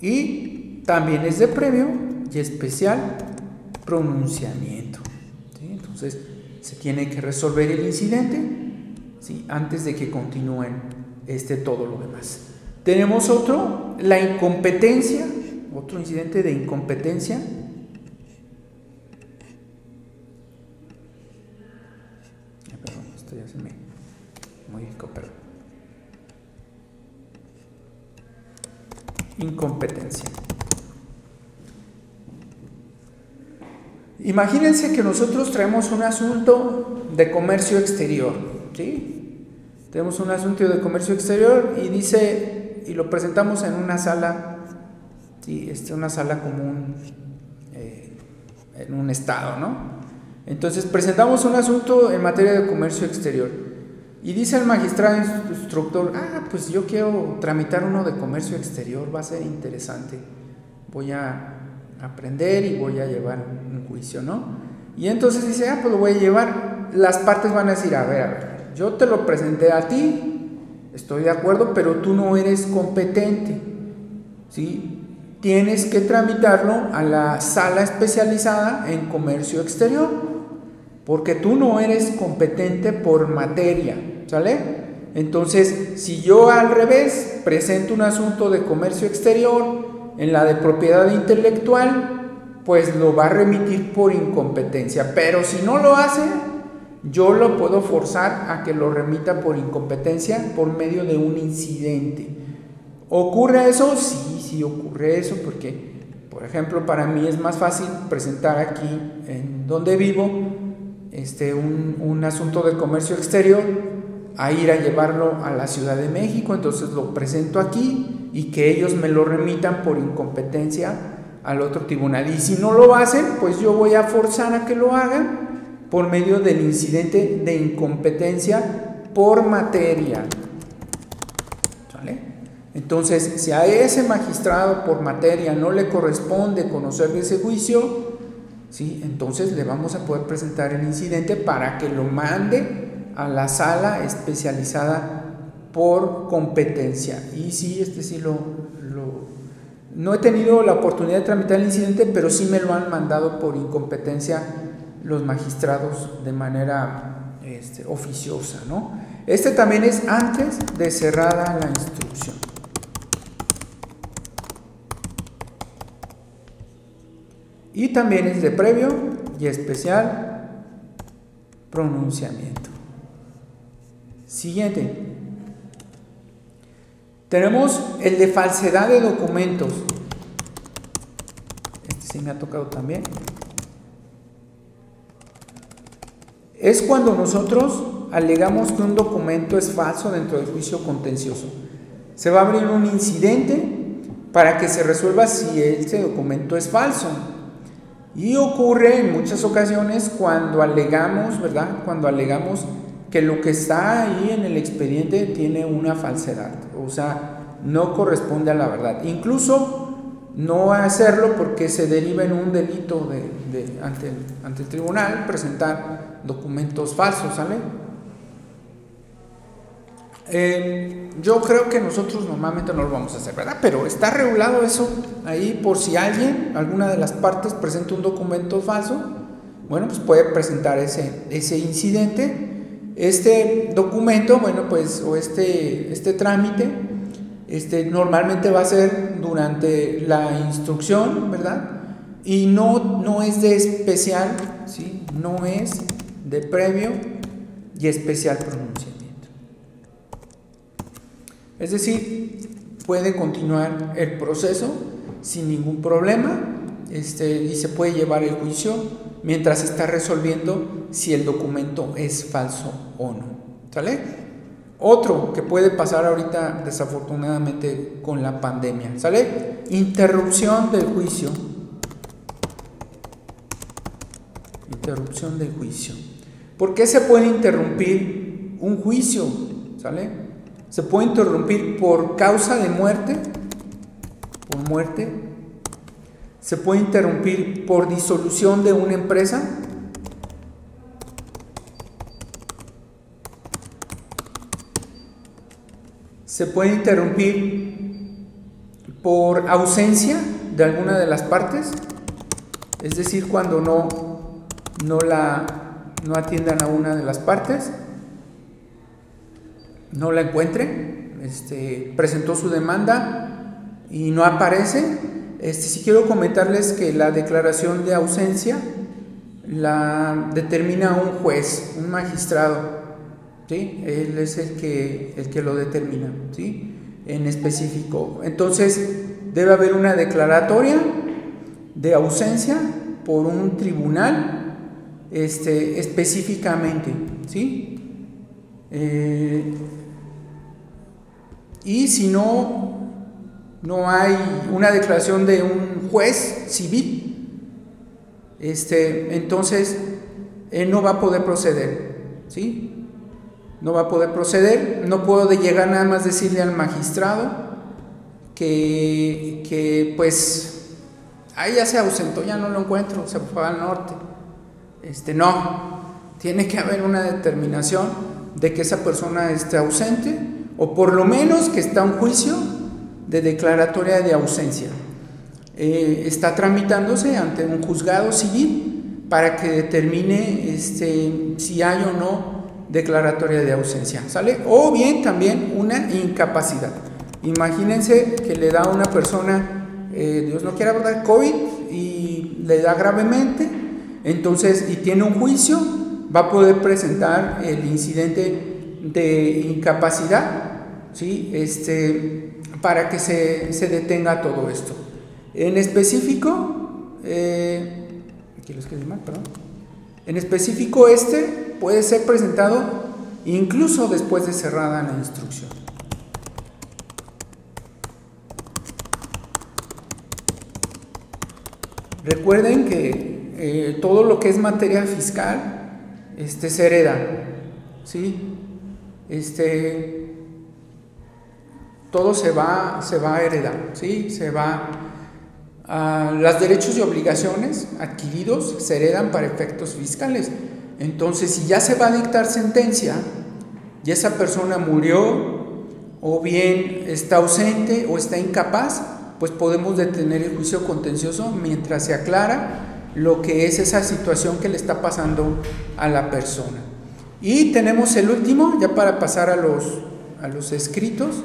Y también es de previo y especial pronunciamiento. Entonces, se tiene que resolver el incidente ¿sí? antes de que continúen este, todo lo demás. Tenemos otro, la incompetencia, otro incidente de incompetencia. Perdón, esto ya se me modificó, perdón. incompetencia. Imagínense que nosotros traemos un asunto de comercio exterior, ¿sí? Tenemos un asunto de comercio exterior y dice, y lo presentamos en una sala, ¿sí? Este, una sala común eh, en un estado, ¿no? Entonces presentamos un asunto en materia de comercio exterior. Y dice el magistrado instructor, ah, pues yo quiero tramitar uno de comercio exterior, va a ser interesante. Voy a aprender y voy a llevar un juicio, ¿no? Y entonces dice, ah, pues lo voy a llevar. Las partes van a decir, a ver, a ver, yo te lo presenté a ti, estoy de acuerdo, pero tú no eres competente. ¿sí? tienes que tramitarlo a la sala especializada en comercio exterior, porque tú no eres competente por materia, ¿sale? Entonces, si yo al revés presento un asunto de comercio exterior en la de propiedad intelectual, pues lo va a remitir por incompetencia, pero si no lo hace, yo lo puedo forzar a que lo remita por incompetencia por medio de un incidente. ¿Ocurre eso? Sí, sí ocurre eso, porque, por ejemplo, para mí es más fácil presentar aquí, en donde vivo, este, un, un asunto de comercio exterior, a ir a llevarlo a la Ciudad de México, entonces lo presento aquí y que ellos me lo remitan por incompetencia al otro tribunal. Y si no lo hacen, pues yo voy a forzar a que lo hagan por medio del incidente de incompetencia por materia. Entonces, si a ese magistrado por materia no le corresponde conocer ese juicio, ¿sí? entonces le vamos a poder presentar el incidente para que lo mande a la sala especializada por competencia. Y sí, este sí lo, lo, No he tenido la oportunidad de tramitar el incidente, pero sí me lo han mandado por incompetencia los magistrados de manera este, oficiosa. ¿no? Este también es antes de cerrada la instrucción. Y también es de previo y especial pronunciamiento. Siguiente. Tenemos el de falsedad de documentos. Este sí me ha tocado también. Es cuando nosotros alegamos que un documento es falso dentro del juicio contencioso. Se va a abrir un incidente para que se resuelva si ese documento es falso. Y ocurre en muchas ocasiones cuando alegamos, ¿verdad? Cuando alegamos que lo que está ahí en el expediente tiene una falsedad, o sea, no corresponde a la verdad. Incluso no hacerlo porque se deriva en un delito de, ante, ante, el tribunal presentar documentos falsos, ¿sale? Eh, yo creo que nosotros normalmente no lo vamos a hacer, ¿verdad? Pero está regulado eso ahí por si alguien, alguna de las partes presenta un documento falso, bueno, pues puede presentar ese, ese incidente. Este documento, bueno, pues, o este, este trámite, este, normalmente va a ser durante la instrucción, ¿verdad? Y no, no es de especial, ¿sí? No es de previo y especial pronunciamiento. Es decir, puede continuar el proceso sin ningún problema este, y se puede llevar el juicio mientras está resolviendo si el documento es falso o no. ¿Sale? Otro que puede pasar ahorita desafortunadamente con la pandemia. ¿Sale? Interrupción del juicio. Interrupción del juicio. ¿Por qué se puede interrumpir un juicio? ¿Sale? se puede interrumpir por causa de muerte, por muerte, se puede interrumpir por disolución de una empresa, se puede interrumpir por ausencia de alguna de las partes, es decir, cuando no, no, la, no atiendan a una de las partes, no la encuentre, este, presentó su demanda y no aparece. Este, si quiero comentarles que la declaración de ausencia la determina un juez, un magistrado, ¿sí? Él es el que, el que lo determina, ¿sí? En específico. Entonces, debe haber una declaratoria de ausencia por un tribunal este, específicamente, ¿sí? Eh, y si no, no hay una declaración de un juez civil, este, entonces él no va a poder proceder, ¿sí? No va a poder proceder, no puedo llegar nada más decirle al magistrado que, que pues ahí ya se ausentó, ya no lo encuentro, se fue al norte. Este, no, tiene que haber una determinación de que esa persona esté ausente o por lo menos que está un juicio de declaratoria de ausencia. Eh, está tramitándose ante un juzgado civil para que determine este, si hay o no declaratoria de ausencia, ¿sale? O bien también una incapacidad. Imagínense que le da a una persona, eh, Dios no quiera verdad, COVID y le da gravemente, entonces, y tiene un juicio, va a poder presentar el incidente de incapacidad, ¿sí? Este, para que se, se detenga todo esto. En específico, eh, aquí lo escribí mal, perdón. En específico, este puede ser presentado incluso después de cerrada la instrucción. Recuerden que eh, todo lo que es materia fiscal este, se hereda, ¿sí? Este, todo se va, se va a heredar, ¿sí? Se va a, los derechos y obligaciones adquiridos se heredan para efectos fiscales. Entonces, si ya se va a dictar sentencia y esa persona murió o bien está ausente o está incapaz, pues podemos detener el juicio contencioso mientras se aclara lo que es esa situación que le está pasando a la persona. Y tenemos el último, ya para pasar a los, a los escritos,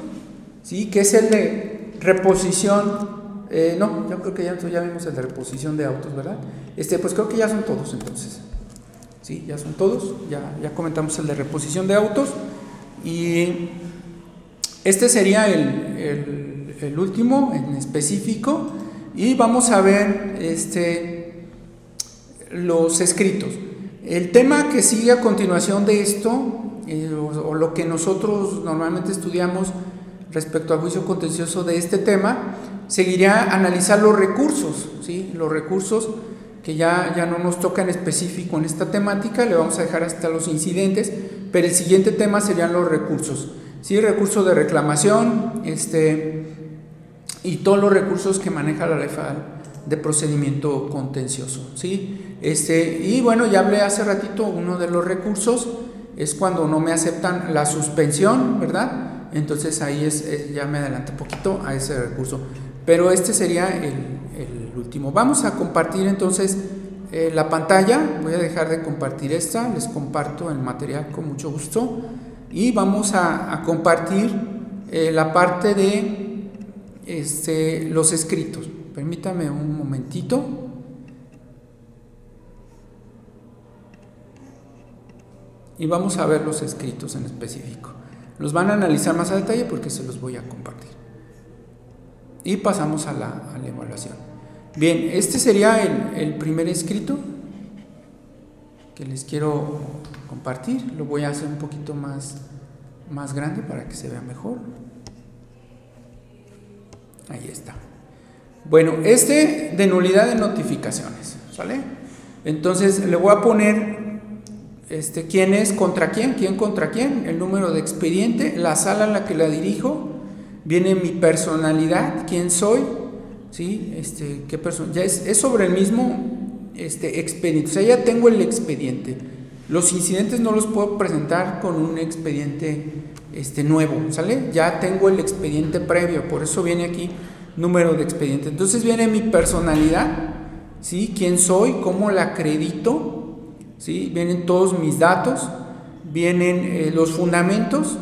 ¿sí? que es el de reposición. Eh, no, yo creo que ya, ya vimos el de reposición de autos, ¿verdad? Este, pues creo que ya son todos entonces. Sí, ya son todos, ya, ya comentamos el de reposición de autos. Y este sería el el último en específico, y vamos a ver este, los escritos. El tema que sigue a continuación de esto, eh, o, lo que nosotros normalmente estudiamos respecto al juicio contencioso de este tema, seguiría analizar los recursos, ¿sí? los recursos que ya, ya no nos toca en específico en esta temática, le vamos a dejar hasta los incidentes, pero el siguiente tema serían los recursos. ¿sí? Recurso de reclamación, este, y todos los recursos que maneja la ley de procedimiento contencioso. ¿sí? Este, y bueno, ya hablé hace ratito, uno de los recursos es cuando no me aceptan la suspensión, ¿verdad? Entonces ahí es, ya me adelanto un poquito a ese recurso. Pero este sería el, último. Vamos a compartir entonces eh, la pantalla. Voy a dejar de compartir esta. Les comparto el material con mucho gusto. Y vamos a, compartir eh, la parte de este, los escritos. Permítame un momentito. Y vamos a ver los escritos en específico. Los van a analizar más a detalle porque se los voy a compartir. Y pasamos a la, evaluación. Bien, este sería el, el primer escrito que les quiero compartir. Lo voy a hacer un poquito más, más grande para que se vea mejor. Ahí está. Bueno, este de nulidad de notificaciones, ¿sale? Entonces le voy a poner este, quién es contra quién, quién contra quién, el número de expediente, la sala en la que la dirijo, viene mi personalidad, quién soy, ¿sí? Este, qué persona, ya es, es, sobre el mismo este, expediente, o sea, ya tengo el expediente. Los incidentes no los puedo presentar con un expediente este, nuevo, ¿sale? Ya tengo el expediente previo, por eso viene aquí número de expediente. Entonces viene mi personalidad, ¿sí? ¿Quién soy? ¿Cómo la acredito? ¿Sí? Vienen todos mis datos, vienen eh, los fundamentos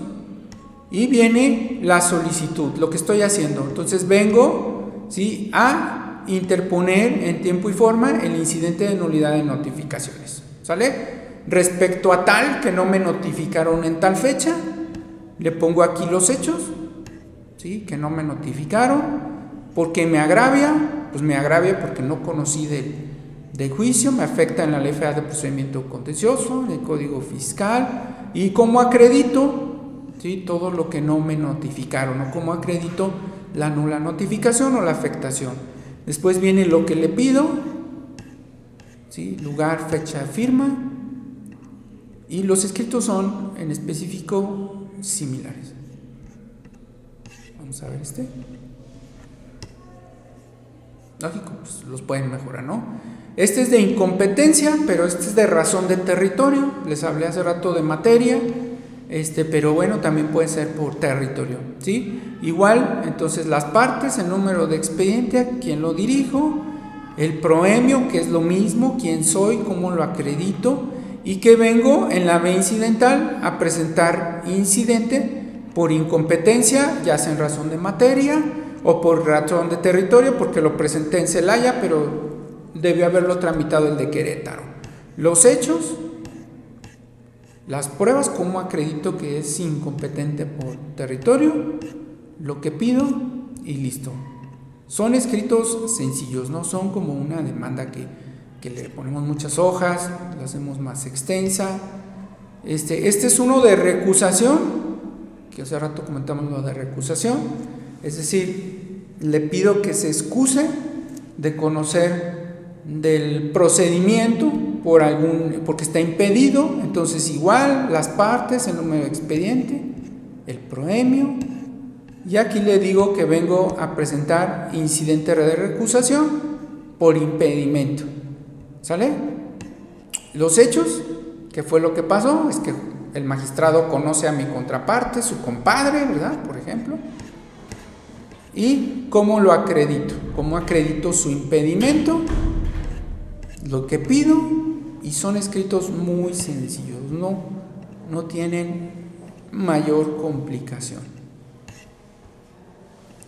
y viene la solicitud, lo que estoy haciendo. Entonces vengo, ¿sí? A interponer en tiempo y forma el incidente de nulidad de notificaciones, ¿sale? Respecto a tal que no me notificaron en tal fecha, le pongo aquí los hechos, ¿sí? que no me notificaron, porque me agravia, pues me agravia porque no conocí del, juicio, me afecta en la ley federal de procedimiento contencioso, en el código fiscal, y como acredito ¿sí? todo lo que no me notificaron, o como acredito la nula notificación o la afectación. Después viene lo que le pido, ¿sí? lugar, fecha, firma, y los escritos son en específico similares. Vamos a ver este. Lógico, pues los pueden mejorar, ¿no? Este es de incompetencia, pero este es de razón de territorio. Les hablé hace rato de materia. Este, pero bueno, también puede ser por territorio, ¿sí? Igual, entonces las partes, el número de expediente, quién lo dirijo, el proemio, que es lo mismo, quién soy, cómo lo acredito, y que vengo en la B incidental a presentar incidente por incompetencia, ya sea en razón de materia o por razón de territorio, porque lo presenté en Celaya, pero debió haberlo tramitado el de Querétaro. Los hechos, las pruebas, cómo acredito que es incompetente por territorio, lo que pido y listo. Son escritos sencillos, no son como una demanda que, que le ponemos muchas hojas, la hacemos más extensa. Este, este es uno de recusación, que hace rato comentamos lo de recusación, es decir, le pido que se excuse de conocer del procedimiento por algún, porque está impedido, entonces igual las partes, el número de expediente, el proemio, y aquí le digo que vengo a presentar incidente de recusación por impedimento. ¿Sale? Los hechos, que fue lo que pasó, es que el magistrado conoce a mi contraparte, su compadre, ¿verdad? Por ejemplo. ¿Y cómo lo acredito? ¿Cómo acredito su impedimento? Lo que pido, y son escritos muy sencillos, no, no tienen mayor complicación.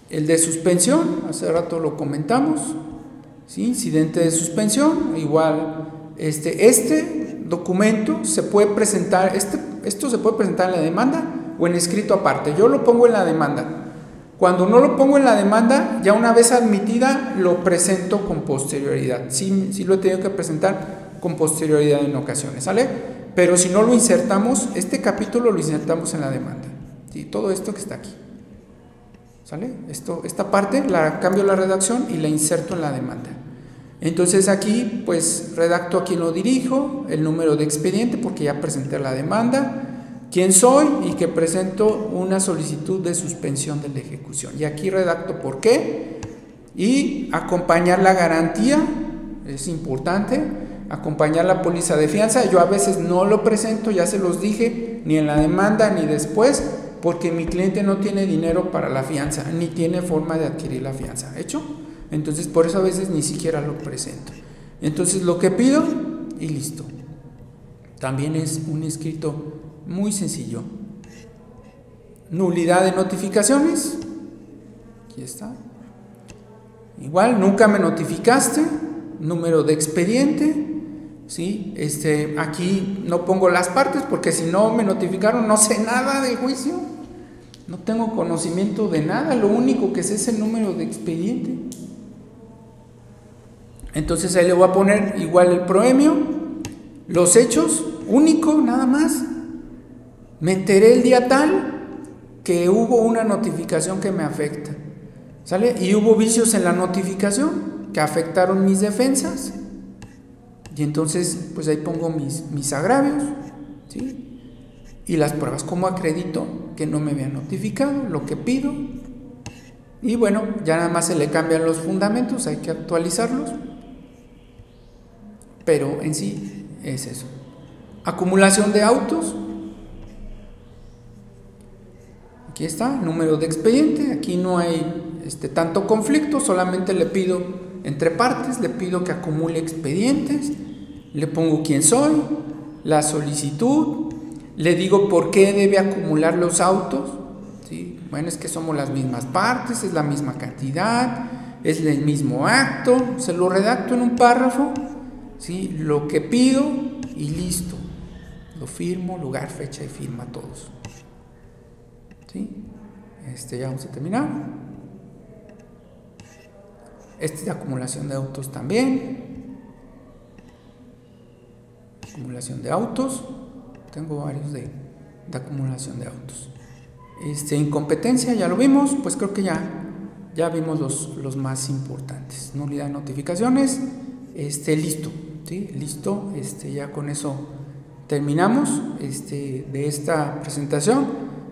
El de suspensión, hace rato lo comentamos, ¿sí? incidente de suspensión, igual este, este documento se puede presentar, este, esto se puede presentar en la demanda o en escrito aparte. Yo lo pongo en la demanda. Cuando no lo pongo en la demanda, ya una vez admitida, lo presento con posterioridad. Sí, sí lo he tenido que presentar con posterioridad en ocasiones, ¿sale? Pero si no lo insertamos, este capítulo lo insertamos en la demanda. ¿sí? Todo esto que está aquí. ¿Sale? Esto, esta parte la cambio la redacción y la inserto en la demanda. Entonces aquí pues redacto a quién lo dirijo, el número de expediente porque ya presenté la demanda, quién soy y que presento una solicitud de suspensión de la ejecución. Y aquí redacto por qué y acompañar la garantía, es importante, acompañar la póliza de fianza. Yo a veces no lo presento, ya se los dije, ni en la demanda ni después, porque mi cliente no tiene dinero para la fianza, ni tiene forma de adquirir la fianza. ¿Hecho? Entonces por eso a veces ni siquiera lo presento. Entonces lo que pido y listo. También es un escrito muy sencillo. Nulidad de notificaciones. Aquí está. Igual, nunca me notificaste. Número de expediente. ¿Sí? Este, aquí no pongo las partes porque si no me notificaron no sé nada del juicio. No tengo conocimiento de nada, lo único que es el número de expediente. Entonces ahí le voy a poner igual el proemio, los hechos, único, nada más. Me enteré el día tal que hubo una notificación que me afecta. ¿Sale? Y hubo vicios en la notificación que afectaron mis defensas. Y entonces, pues ahí pongo mis, mis agravios. ¿sí? y las pruebas. ¿Cómo acredito que no me habían notificado? Lo que pido. Y bueno, ya nada más se le cambian los fundamentos, hay que actualizarlos. Pero en sí es eso. Acumulación de autos. Aquí está, número de expediente. Aquí no hay este, tanto conflicto, solamente le pido entre partes, le pido que acumule expedientes, le pongo quién soy, la solicitud, le digo por qué debe acumular los autos. ¿sí? Bueno, es que somos las mismas partes, es la misma cantidad, es el mismo acto. Se lo redacto en un párrafo, ¿sí? lo que pido y listo. Lo firmo, lugar, fecha y firma todos. ¿Sí? Este ya vamos a terminar. Este es de acumulación de autos también. Acumulación de autos tengo varios de, acumulación de autos. Este, incompetencia, ya lo vimos, pues creo que ya, ya vimos los, los más importantes. Nulidad de notificaciones, este, listo, ¿sí? listo, este, ya con eso terminamos este, de esta presentación.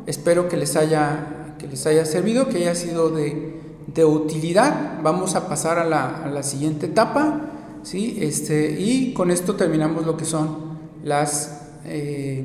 Espero que les haya, que les haya servido, que haya sido de, de utilidad. Vamos a pasar a la, a la siguiente etapa, ¿sí? este, y con esto terminamos lo que son las eh,